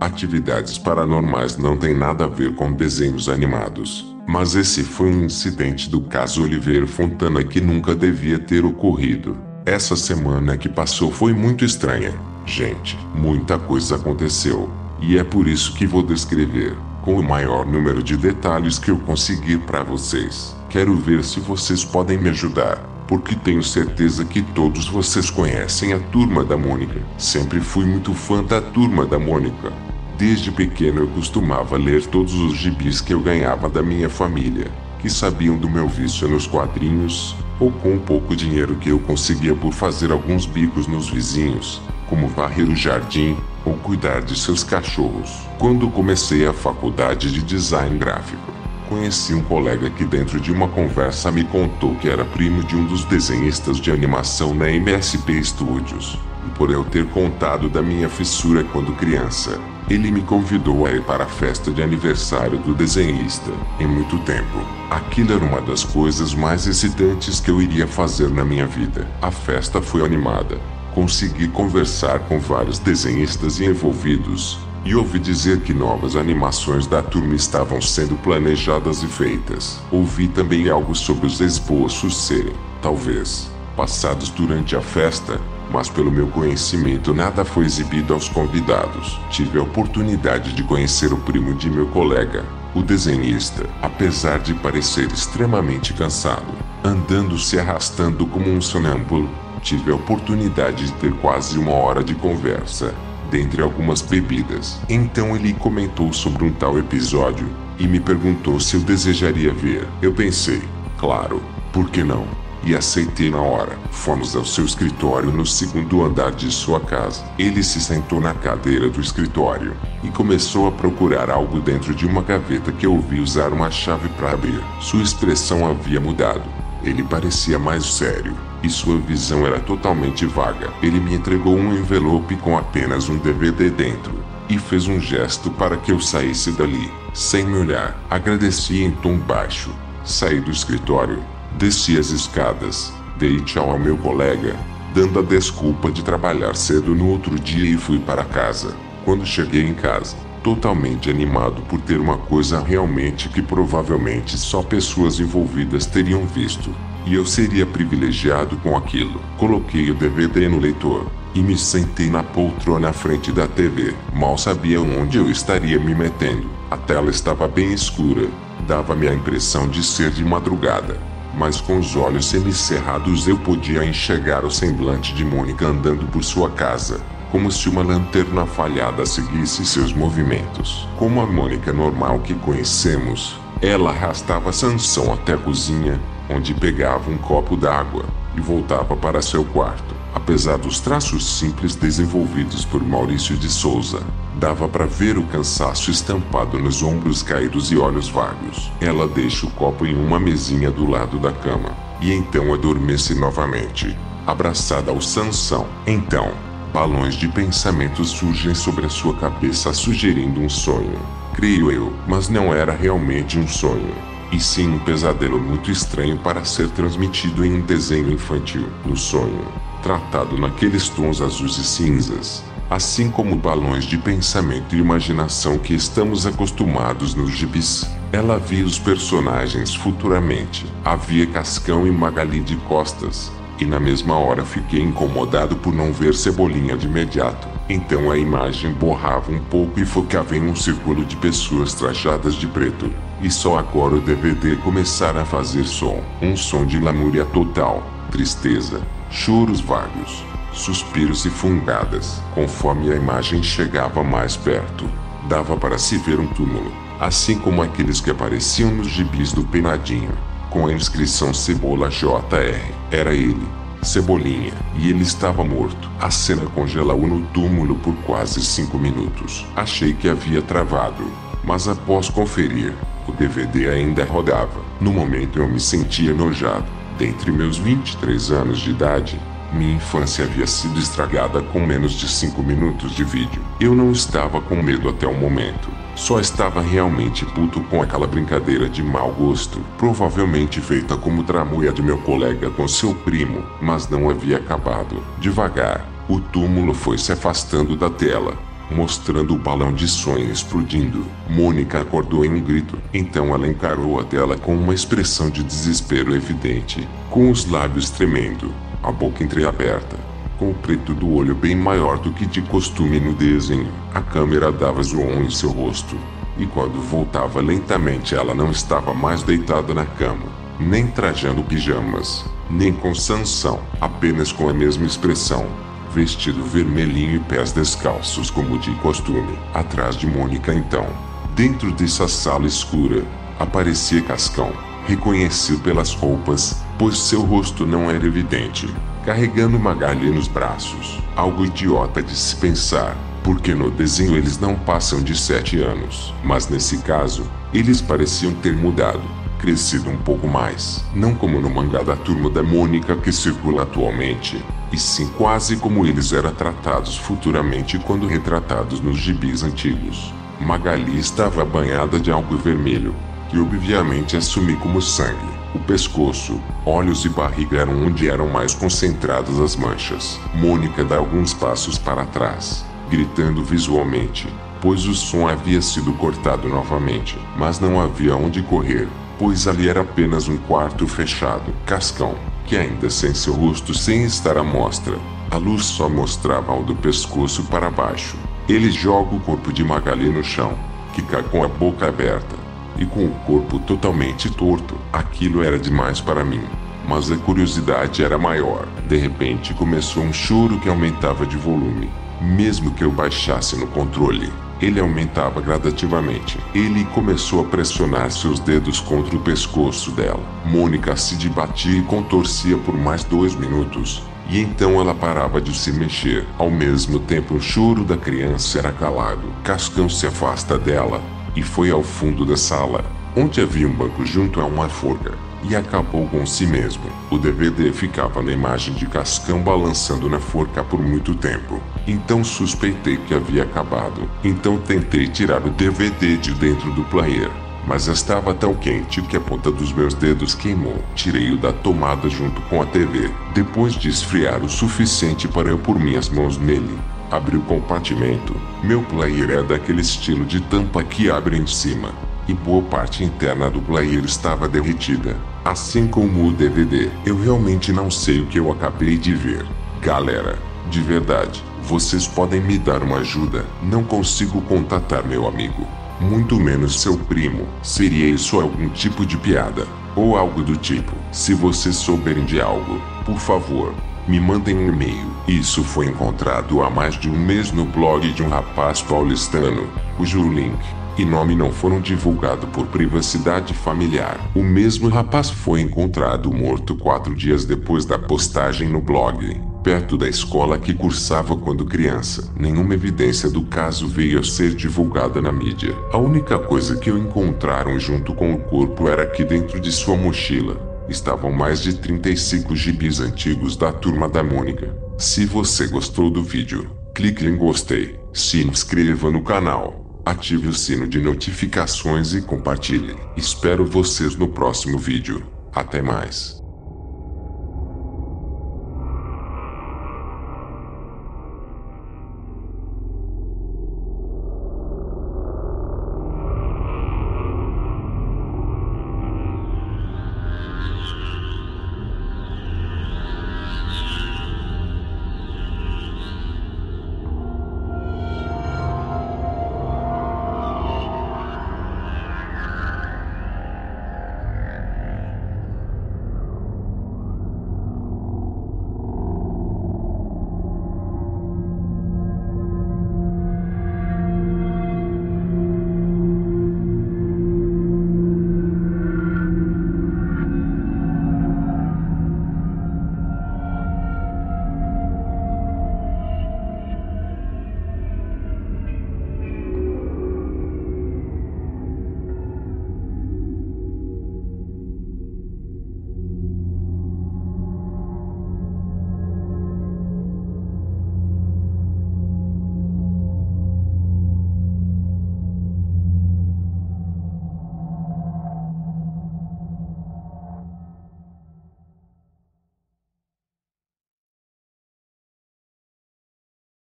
Atividades paranormais não tem nada a ver com desenhos animados. Mas esse foi um incidente do caso Oliveira Fontana que nunca devia ter ocorrido. Essa semana que passou foi muito estranha. Gente, muita coisa aconteceu. E é por isso que vou descrever, com o maior número de detalhes que eu conseguir para vocês. Quero ver se vocês podem me ajudar, porque tenho certeza que todos vocês conhecem a Turma da Mônica. Sempre fui muito fã da Turma da Mônica. Desde pequeno eu costumava ler todos os gibis que eu ganhava da minha família, que sabiam do meu vício nos quadrinhos, ou com o pouco dinheiro que eu conseguia por fazer alguns bicos nos vizinhos, como varrer o jardim ou cuidar de seus cachorros. Quando comecei a faculdade de design gráfico, conheci um colega que dentro de uma conversa me contou que era primo de um dos desenhistas de animação na MSP Studios. E por eu ter contado da minha fissura quando criança, ele me convidou a ir para a festa de aniversário do desenhista. Em muito tempo, aquilo era uma das coisas mais excitantes que eu iria fazer na minha vida. A festa foi animada. Consegui conversar com vários desenhistas envolvidos e ouvi dizer que novas animações da turma estavam sendo planejadas e feitas. Ouvi também algo sobre os esboços serem, talvez, passados durante a festa mas pelo meu conhecimento nada foi exibido aos convidados. Tive a oportunidade de conhecer o primo de meu colega, o desenhista, apesar de parecer extremamente cansado, andando se arrastando como um sonâmbulo. Tive a oportunidade de ter quase uma hora de conversa, dentre algumas bebidas. Então ele comentou sobre um tal episódio e me perguntou se eu desejaria ver. Eu pensei, claro, por que não? e aceitei na hora. Fomos ao seu escritório no segundo andar de sua casa. Ele se sentou na cadeira do escritório e começou a procurar algo dentro de uma gaveta que eu ouvi usar uma chave para abrir. Sua expressão havia mudado. Ele parecia mais sério e sua visão era totalmente vaga. Ele me entregou um envelope com apenas um DVD dentro e fez um gesto para que eu saísse dali, sem me olhar. Agradeci em tom baixo. Saí do escritório Desci as escadas, dei tchau ao meu colega, dando a desculpa de trabalhar cedo no outro dia e fui para casa. Quando cheguei em casa, totalmente animado por ter uma coisa realmente que provavelmente só pessoas envolvidas teriam visto, e eu seria privilegiado com aquilo. Coloquei o DVD no leitor e me sentei na poltrona à frente da TV. Mal sabia onde eu estaria me metendo. A tela estava bem escura, dava-me a impressão de ser de madrugada mas com os olhos semicerrados eu podia enxergar o semblante de Mônica andando por sua casa, como se uma lanterna falhada seguisse seus movimentos. Como a Mônica normal que conhecemos, ela arrastava Sansão até a cozinha, onde pegava um copo d'água e voltava para seu quarto. Apesar dos traços simples desenvolvidos por Maurício de Souza, dava para ver o cansaço estampado nos ombros caídos e olhos vagos. Ela deixa o copo em uma mesinha do lado da cama e então adormece novamente, abraçada ao Sansão. Então, balões de pensamento surgem sobre a sua cabeça sugerindo um sonho. Creio eu, mas não era realmente um sonho e sim um pesadelo muito estranho para ser transmitido em um desenho infantil. No sonho, tratado naqueles tons azuis e cinzas, assim como balões de pensamento e imaginação que estamos acostumados nos gibis. Ela via os personagens futuramente. Havia Cascão e Magali de costas, e na mesma hora fiquei incomodado por não ver Cebolinha de imediato. Então a imagem borrava um pouco e focava em um círculo de pessoas trajadas de preto. E só agora o DVD começara a fazer som. Um som de lamúria total, tristeza, choros vagos, suspiros e fungadas. Conforme a imagem chegava mais perto, dava para se ver um túmulo, assim como aqueles que apareciam nos gibis do Penadinho, com a inscrição Cebola JR. Era ele, Cebolinha, e ele estava morto. A cena congelou no túmulo por quase cinco minutos. Achei que havia travado, mas após conferir, o DVD ainda rodava. No momento eu me sentia enojado. Dentre meus 23 anos de idade, minha infância havia sido estragada com menos de 5 minutos de vídeo. Eu não estava com medo até o momento. Só estava realmente puto com aquela brincadeira de mau gosto, provavelmente feita como tramulha de meu colega com seu primo, mas não havia acabado. Devagar, o túmulo foi se afastando da tela, mostrando o balão de sonho explodindo. Mônica acordou em um grito, então ela encarou a tela com uma expressão de desespero evidente, com os lábios tremendo, a boca entreaberta, com o preto do olho bem maior do que de costume no desenho. A câmera dava zoom em seu rosto, e quando voltava lentamente ela não estava mais deitada na cama, nem trajando pijamas, nem com sanção, apenas com a mesma expressão, vestido vermelhinho e pés descalços como de costume. Atrás de Mônica então, dentro dessa sala escura, aparecia Cascão, reconhecido pelas roupas, pois seu rosto não era evidente, carregando Magali nos braços. Algo idiota de se pensar, porque no desenho eles não passam de sete anos. Mas nesse caso, eles pareciam ter mudado, crescido um pouco mais. Não como no mangá da turma da Mônica que circula atualmente, e sim quase como eles eram tratados futuramente quando retratados nos gibis antigos. Magali estava banhada de algo vermelho, que obviamente assumi como sangue. O pescoço, olhos e barriga eram onde eram mais concentradas as manchas. Mônica dá alguns passos para trás gritando visualmente, pois o som havia sido cortado novamente, mas não havia onde correr, pois ali era apenas um quarto fechado, cascão, que ainda sem seu rosto sem estar à mostra, a luz só mostrava ao do pescoço para baixo. Ele joga o corpo de Magali no chão, que cai com a boca aberta, e com o corpo totalmente torto. Aquilo era demais para mim mas a curiosidade era maior. De repente começou um choro que aumentava de volume. Mesmo que eu baixasse no controle, ele aumentava gradativamente. Ele começou a pressionar seus dedos contra o pescoço dela. Mônica se debatia e contorcia por mais dois minutos. E então ela parava de se mexer. Ao mesmo tempo, o choro da criança era calado. Cascão se afasta dela e foi ao fundo da sala, onde havia um banco junto a uma forca e acabou com si mesmo. O DVD ficava na imagem de Cascão balançando na forca por muito tempo. Então suspeitei que havia acabado. Então tentei tirar o DVD de dentro do player. Mas estava tão quente que a ponta dos meus dedos queimou. Tirei-o da tomada junto com a TV. Depois de esfriar o suficiente para eu pôr minhas mãos nele, abri o compartimento. Meu player é daquele estilo de tampa que abre em cima e boa parte interna do player estava derretida, assim como o DVD. Eu realmente não sei o que eu acabei de ver. Galera, de verdade, vocês podem me dar uma ajuda? Não consigo contatar meu amigo, muito menos seu primo. Seria isso algum tipo de piada? Ou algo do tipo. Se vocês souberem de algo, por favor, me mandem um e-mail. Isso foi encontrado há mais de um mês no blog de um rapaz paulistano, cujo link e nome não foram divulgados por privacidade familiar. O mesmo rapaz foi encontrado morto quatro dias depois da postagem no blog, perto da escola que cursava quando criança. Nenhuma evidência do caso veio a ser divulgada na mídia. A única coisa que encontraram junto com o corpo era que dentro de sua mochila estavam mais de 35 gibis antigos da turma da Mônica. Se você gostou do vídeo, clique em gostei, se inscreva no canal ative o sino de notificações e compartilhe. Espero vocês no próximo vídeo. Até mais.